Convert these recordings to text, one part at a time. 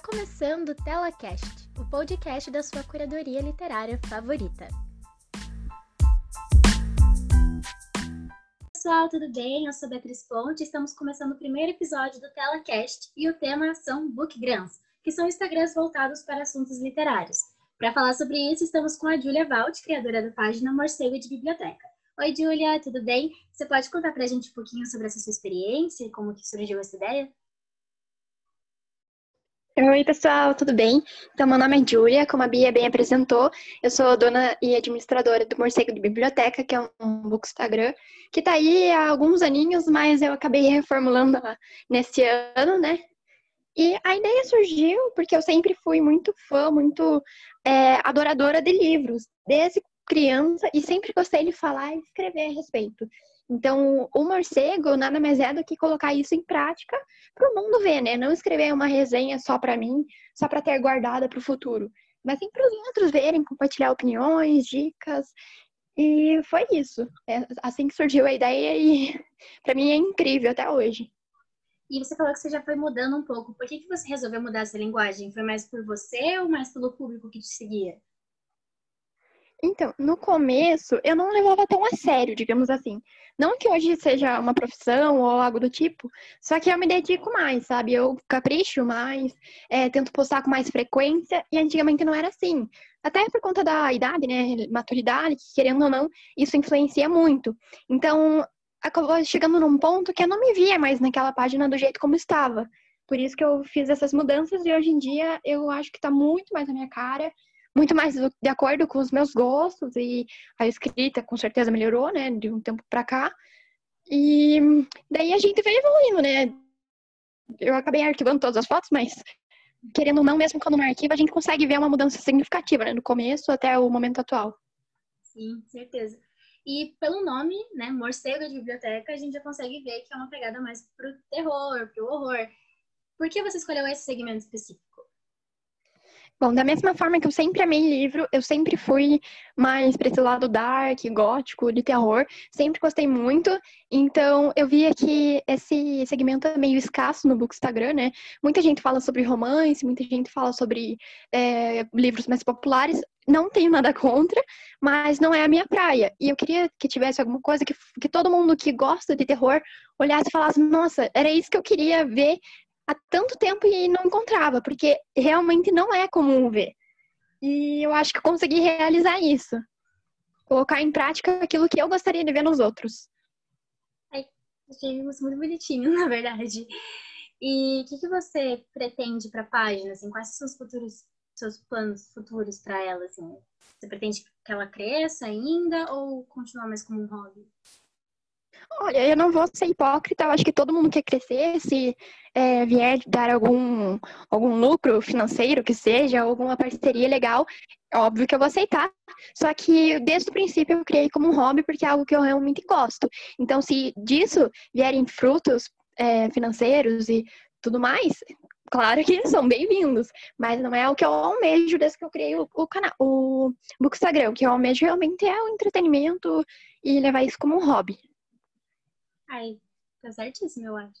começando o TelaCast, o podcast da sua curadoria literária favorita. Pessoal, tudo bem? Eu sou Beatriz Ponte estamos começando o primeiro episódio do TelaCast e o tema são Bookgrams, que são Instagrams voltados para assuntos literários. Para falar sobre isso, estamos com a Julia Valt, criadora da página Morcego de Biblioteca. Oi, Julia, tudo bem? Você pode contar para a gente um pouquinho sobre essa sua experiência e como que surgiu essa ideia? Oi, pessoal, tudo bem? Então, meu nome é Julia, como a Bia bem apresentou, eu sou dona e administradora do Morcego de Biblioteca, que é um book Instagram, que tá aí há alguns aninhos, mas eu acabei reformulando nesse ano, né? E a ideia surgiu porque eu sempre fui muito fã, muito é, adoradora de livros, desde criança, e sempre gostei de falar e escrever a respeito. Então, o morcego nada mais é do que colocar isso em prática para o mundo ver, né? Não escrever uma resenha só para mim, só para ter guardada para o futuro, mas sim para os outros verem, compartilhar opiniões, dicas. E foi isso. É assim que surgiu a ideia e para mim é incrível até hoje. E você falou que você já foi mudando um pouco. Por que, que você resolveu mudar essa linguagem? Foi mais por você ou mais pelo público que te seguia? Então, no começo, eu não levava tão a sério, digamos assim. Não que hoje seja uma profissão ou algo do tipo, só que eu me dedico mais, sabe? Eu capricho mais, é, tento postar com mais frequência, e antigamente não era assim. Até por conta da idade, né? Maturidade, que querendo ou não, isso influencia muito. Então, acabou chegando num ponto que eu não me via mais naquela página do jeito como estava. Por isso que eu fiz essas mudanças e hoje em dia eu acho que tá muito mais na minha cara muito mais de acordo com os meus gostos e a escrita com certeza melhorou, né, de um tempo para cá. E daí a gente veio evoluindo, né? Eu acabei arquivando todas as fotos, mas querendo ou não, mesmo quando não arquiva, a gente consegue ver uma mudança significativa, né, do começo até o momento atual. Sim, certeza. E pelo nome, né, Morcego de Biblioteca, a gente já consegue ver que é uma pegada mais pro terror, pro horror. Por que você escolheu esse segmento específico? Bom, da mesma forma que eu sempre amei livro, eu sempre fui mais para esse lado dark, gótico, de terror, sempre gostei muito. Então, eu via que esse segmento é meio escasso no Bookstagram, né? Muita gente fala sobre romance, muita gente fala sobre é, livros mais populares. Não tenho nada contra, mas não é a minha praia. E eu queria que tivesse alguma coisa que, que todo mundo que gosta de terror olhasse e falasse: nossa, era isso que eu queria ver há tanto tempo e não encontrava, porque realmente não é comum ver. E eu acho que consegui realizar isso. Colocar em prática aquilo que eu gostaria de ver nos outros. Ai, achei isso muito bonitinho, na verdade. E o que, que você pretende para a página? Assim, quais são os futuros, seus planos futuros para ela? Assim? Você pretende que ela cresça ainda ou continuar mais como um hobby? Olha, eu não vou ser hipócrita, eu acho que todo mundo quer crescer, se é, vier dar algum, algum lucro financeiro que seja, alguma parceria legal, óbvio que eu vou aceitar. Só que desde o princípio eu criei como um hobby porque é algo que eu realmente gosto. Então, se disso vierem frutos é, financeiros e tudo mais, claro que são bem-vindos, mas não é o que eu almejo desde que eu criei o, o canal, o Bookstagram. O que eu almejo realmente é o entretenimento e levar isso como um hobby. Ai, tá certíssimo, eu acho.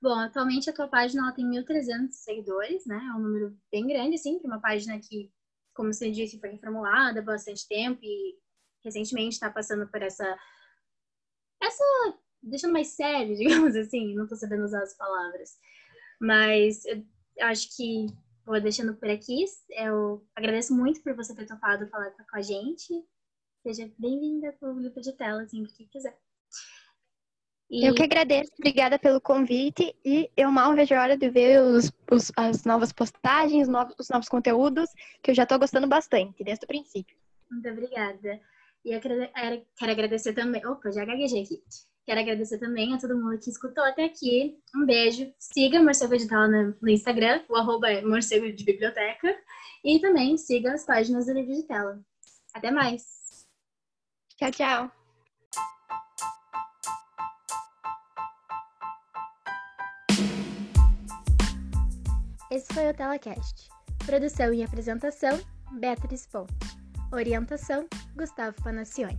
Bom, atualmente a tua página ela tem 1.300 seguidores, né? É um número bem grande, sim, para uma página que, como você disse, foi reformulada há bastante tempo e recentemente está passando por essa. Essa. deixando mais sério, digamos assim, não tô sabendo usar as palavras. Mas eu acho que vou deixando por aqui. Eu agradeço muito por você ter topado falar com a gente. Seja bem-vinda para o grupo de tela, sempre que quiser. E... Eu que agradeço, obrigada pelo convite e eu mal vejo a hora de ver os, os as novas postagens, novos, os novos conteúdos, que eu já estou gostando bastante, desde o princípio. Muito obrigada. E eu quero, quero agradecer também. Opa, já gaguejei aqui. Quero agradecer também a todo mundo que escutou até aqui. Um beijo. Siga Morcego Digital no, no Instagram, o arroba é Morcego de Biblioteca. E também siga as páginas do Livro de Tela. Até mais. Tchau, tchau. Esse foi o TelaCast. Produção e apresentação, Beatriz Ponte. Orientação, Gustavo Panacione.